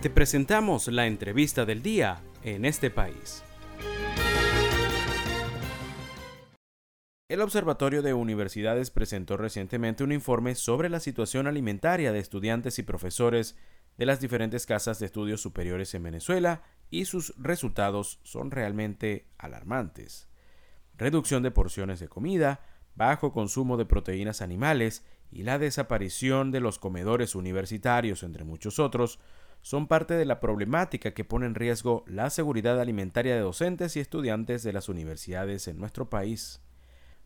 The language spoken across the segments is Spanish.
Te presentamos la entrevista del día en este país. El Observatorio de Universidades presentó recientemente un informe sobre la situación alimentaria de estudiantes y profesores de las diferentes casas de estudios superiores en Venezuela y sus resultados son realmente alarmantes. Reducción de porciones de comida, bajo consumo de proteínas animales y la desaparición de los comedores universitarios, entre muchos otros, son parte de la problemática que pone en riesgo la seguridad alimentaria de docentes y estudiantes de las universidades en nuestro país.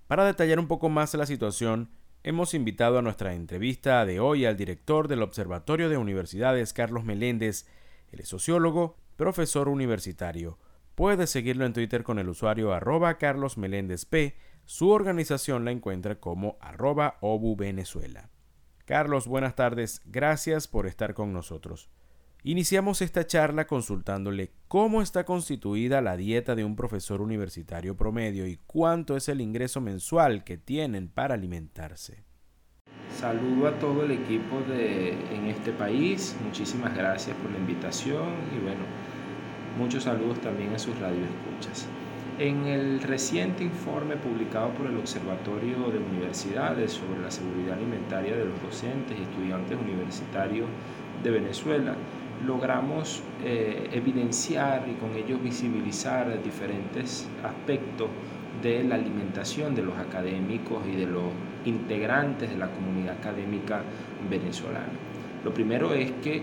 Para detallar un poco más la situación, hemos invitado a nuestra entrevista de hoy al director del Observatorio de Universidades, Carlos Meléndez. Él es sociólogo, profesor universitario. Puede seguirlo en Twitter con el usuario arroba Carlos Meléndez P. Su organización la encuentra como arroba Obu Venezuela. Carlos, buenas tardes. Gracias por estar con nosotros. Iniciamos esta charla consultándole cómo está constituida la dieta de un profesor universitario promedio y cuánto es el ingreso mensual que tienen para alimentarse. Saludo a todo el equipo de en este país, muchísimas gracias por la invitación y bueno, muchos saludos también a sus radioescuchas. En el reciente informe publicado por el Observatorio de Universidades sobre la seguridad alimentaria de los docentes y estudiantes universitarios de Venezuela, logramos eh, evidenciar y con ello visibilizar diferentes aspectos de la alimentación de los académicos y de los integrantes de la comunidad académica venezolana. Lo primero es que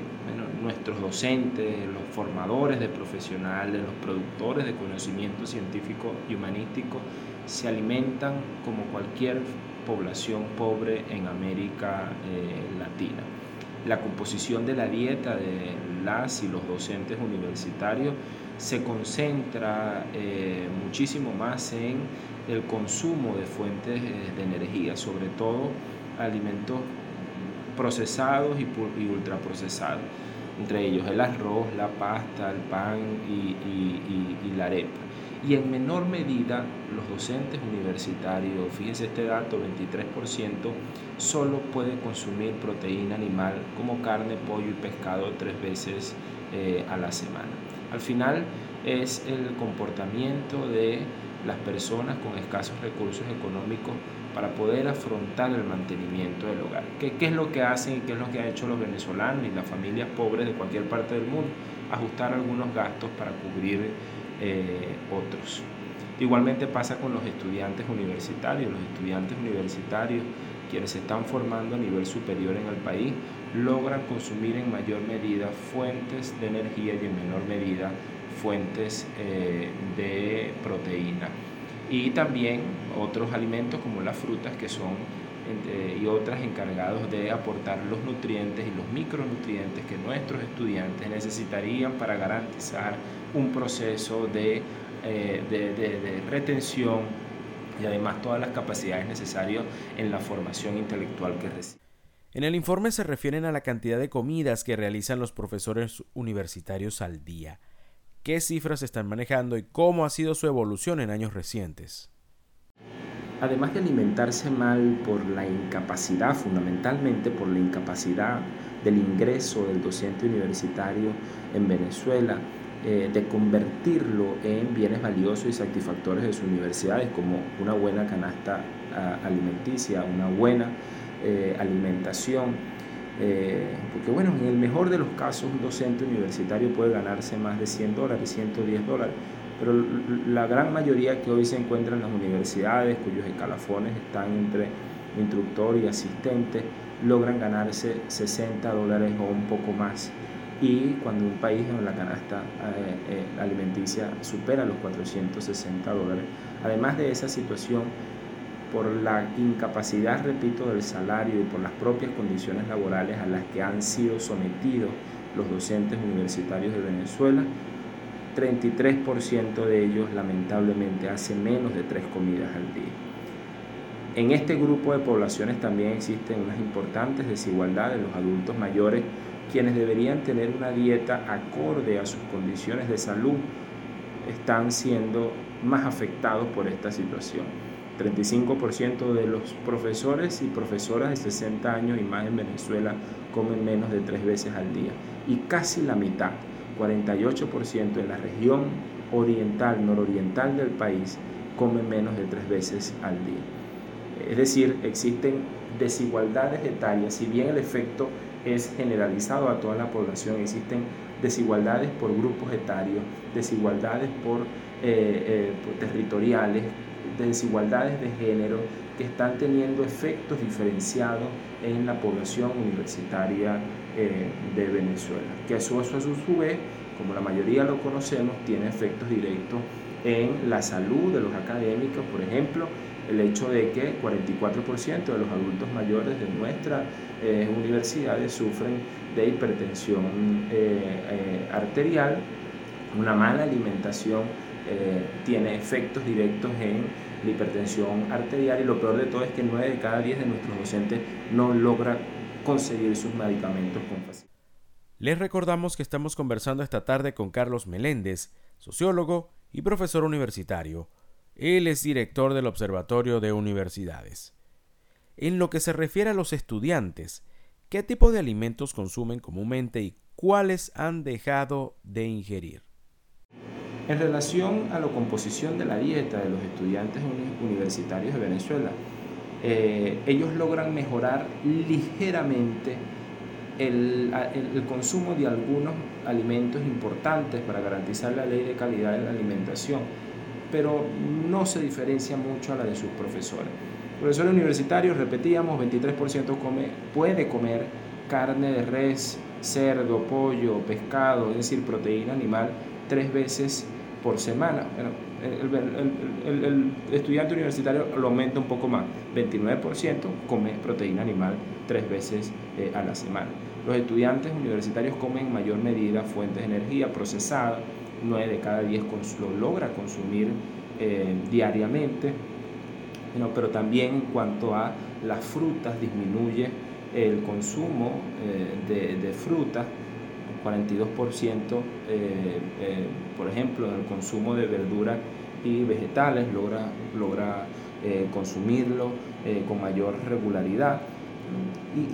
nuestros docentes, los formadores de profesionales, los productores de conocimiento científico y humanístico se alimentan como cualquier población pobre en América eh, Latina la composición de la dieta de las y los docentes universitarios se concentra eh, muchísimo más en el consumo de fuentes eh, de energía, sobre todo alimentos procesados y, y ultraprocesados, entre ellos el arroz, la pasta, el pan y la arepa y en menor medida los docentes universitarios, fíjense este dato, 23%, solo pueden consumir proteína animal como carne, pollo y pescado tres veces eh, a la semana. Al final es el comportamiento de las personas con escasos recursos económicos para poder afrontar el mantenimiento del hogar. ¿Qué, ¿Qué, es lo que hacen y qué es lo que han hecho los venezolanos y las familias pobres de cualquier parte del mundo? Ajustar algunos gastos para cubrir eh, otros. Igualmente pasa con los estudiantes universitarios. Los estudiantes universitarios, quienes se están formando a nivel superior en el país, logran consumir en mayor medida fuentes de energía y en menor medida fuentes eh, de proteína. Y también otros alimentos como las frutas que son y otras encargados de aportar los nutrientes y los micronutrientes que nuestros estudiantes necesitarían para garantizar un proceso de, eh, de, retención y además todas las capacidades necesarias en la formación intelectual que reciben. En el informe se refieren a la cantidad de comidas que realizan los profesores universitarios al día. ¿Qué cifras están manejando y cómo ha sido su evolución en años recientes? Además de alimentarse mal por la incapacidad, fundamentalmente por la incapacidad del ingreso del docente universitario en Venezuela, eh, de convertirlo en bienes valiosos y satisfactorios de sus universidades, como una buena canasta alimenticia, una buena eh, alimentación. Eh, porque bueno, en el mejor de los casos un docente universitario puede ganarse más de 100 dólares, 110 dólares, pero la gran mayoría que hoy se encuentra en las universidades, cuyos escalafones están entre instructor y asistente, logran ganarse 60 dólares o un poco más. Y cuando un país en la canasta eh, eh, alimenticia supera los 460 dólares, además de esa situación, por la incapacidad, repito, del salario y por las propias condiciones laborales a las que han sido sometidos los docentes universitarios de Venezuela, 33% de ellos lamentablemente hacen menos de tres comidas al día. En este grupo de poblaciones también existen unas importantes desigualdades. Los adultos mayores, quienes deberían tener una dieta acorde a sus condiciones de salud, están siendo más afectados por esta situación. 35% de los profesores y profesoras de 60 años y más en Venezuela comen menos de tres veces al día. Y casi la mitad, 48% en la región oriental, nororiental del país, comen menos de tres veces al día. Es decir, existen desigualdades etarias, si bien el efecto es generalizado a toda la población, existen desigualdades por grupos etarios, desigualdades por, eh, eh, territoriales, desigualdades de género que están teniendo efectos diferenciados en la población universitaria eh, de Venezuela, que eso, eso a su vez, como la mayoría lo conocemos, tiene efectos directos en la salud de los académicos, por ejemplo, el hecho de que 44% de los adultos mayores de nuestras eh, universidades sufren de hipertensión eh, eh, arterial, una mala alimentación tiene efectos directos en la hipertensión arterial. Y lo peor de todo es que 9 de cada 10 de nuestros docentes no logran conseguir sus medicamentos con facilidad. Les recordamos que estamos conversando esta tarde con Carlos Meléndez, sociólogo y profesor universitario él es director del Observatorio de Universidades. En lo que se refiere a los estudiantes, ¿qué tipo de alimentos consumen comúnmente y cuáles han dejado de ingerir? En relación a la composición de la dieta de los estudiantes universitarios de Venezuela, eh, ellos logran mejorar ligeramente el, consumo de algunos alimentos importantes para garantizar la ley de calidad de la alimentación pero no se diferencia mucho a la de sus profesores. Profesores universitarios, repetíamos, 23% come, puede comer carne de res, cerdo, pollo, pescado, es decir, proteína animal, tres veces por semana. El, estudiante universitario lo aumenta un poco más, 29% come proteína animal tres veces eh, a la semana. Los estudiantes universitarios comen en mayor medida fuentes de energía procesada, 9 de cada 10 lo logra consumir eh, diariamente, pero también en cuanto a las frutas disminuye el consumo eh, de, frutas, 42% eh, por ejemplo el consumo de verduras y vegetales logra, logra consumirlo con mayor regularidad.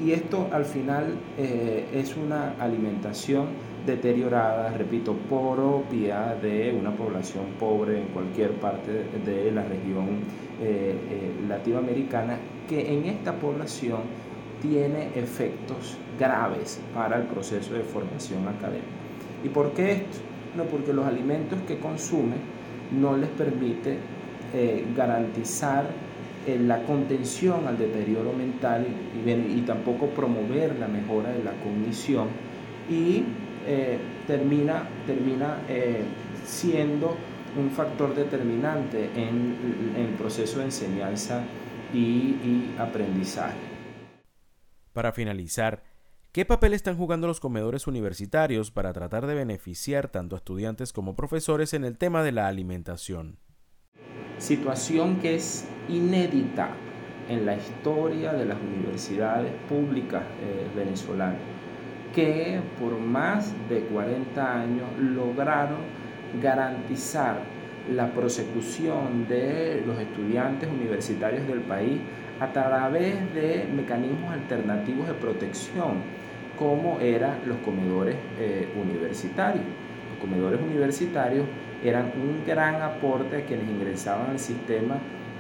Y, esto al final es una alimentación deteriorada, repito, propia de una población pobre en cualquier parte de la región eh, eh, latinoamericana, que en esta población tiene efectos graves para el proceso de formación académica. ¿Y por qué esto? No, porque los alimentos que consume no les permite eh, garantizar la contención al deterioro mental y, tampoco promover la mejora de la cognición y eh, termina, termina eh, siendo un factor determinante en, el proceso de enseñanza y aprendizaje. Para finalizar, ¿qué papel están jugando los comedores universitarios para tratar de beneficiar tanto a estudiantes como profesores en el tema de la alimentación? Situación que es inédita en la historia de las universidades públicas eh, venezolanas que por más de 40 años lograron garantizar la prosecución de los estudiantes universitarios del país a través de mecanismos alternativos de protección, como eran los comedores eh, universitarios. Los comedores universitarios eran un gran aporte a quienes ingresaban al sistema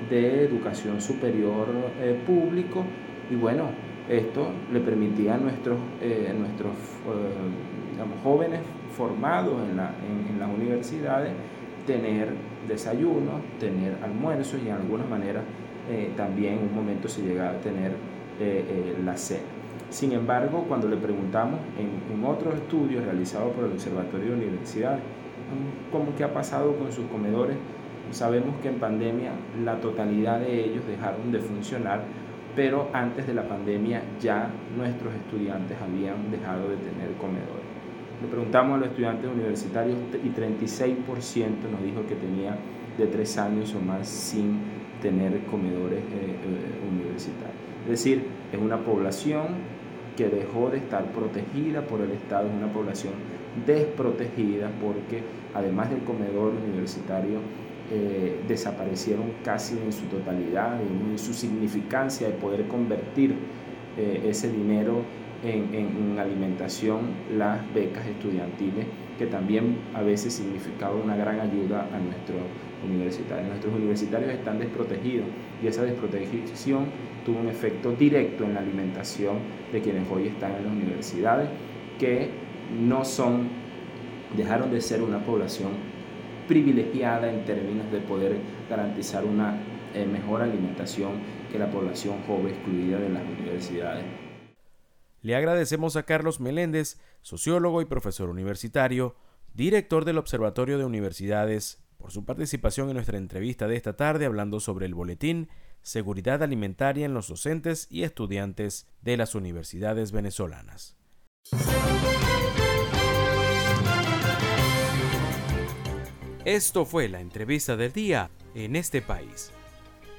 de educación superior eh, público y bueno, esto le permitía a nuestros, eh, nuestros eh, jóvenes formados en, las universidades tener desayuno, tener almuerzos y en alguna manera eh, también en un momento se llegaba a tener la cena. Sin embargo, cuando le preguntamos en, en otros estudios realizados por el Observatorio de Universidades, cómo que ha pasado con sus comedores, sabemos que en pandemia la totalidad de ellos dejaron de funcionar pero antes de la pandemia ya nuestros estudiantes habían dejado de tener comedores. Le preguntamos a los estudiantes universitarios y 36% nos dijo que tenía de tres años o más sin tener comedores eh, eh, universitarios. Es decir, es una población que dejó de estar protegida por el Estado, es una población desprotegida porque además del comedor universitario eh, desaparecieron casi en su totalidad, en, su significancia de poder convertir ese dinero en, alimentación, las becas estudiantiles, que también a veces significaba una gran ayuda a nuestros universitarios. Nuestros universitarios están desprotegidos y esa desprotección tuvo un efecto directo en la alimentación de quienes hoy están en las universidades, que no son, dejaron de ser una población privilegiada en términos de poder garantizar una eh, mejor alimentación que la población joven excluida de las universidades. Le agradecemos a Carlos Meléndez, sociólogo y profesor universitario, director del Observatorio de Universidades, por su participación en nuestra entrevista de esta tarde hablando sobre el boletín Seguridad Alimentaria en los docentes y estudiantes de las universidades venezolanas. Esto fue la entrevista del día en este país.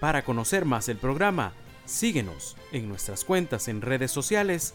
Para conocer más el programa, síguenos en nuestras cuentas en redes sociales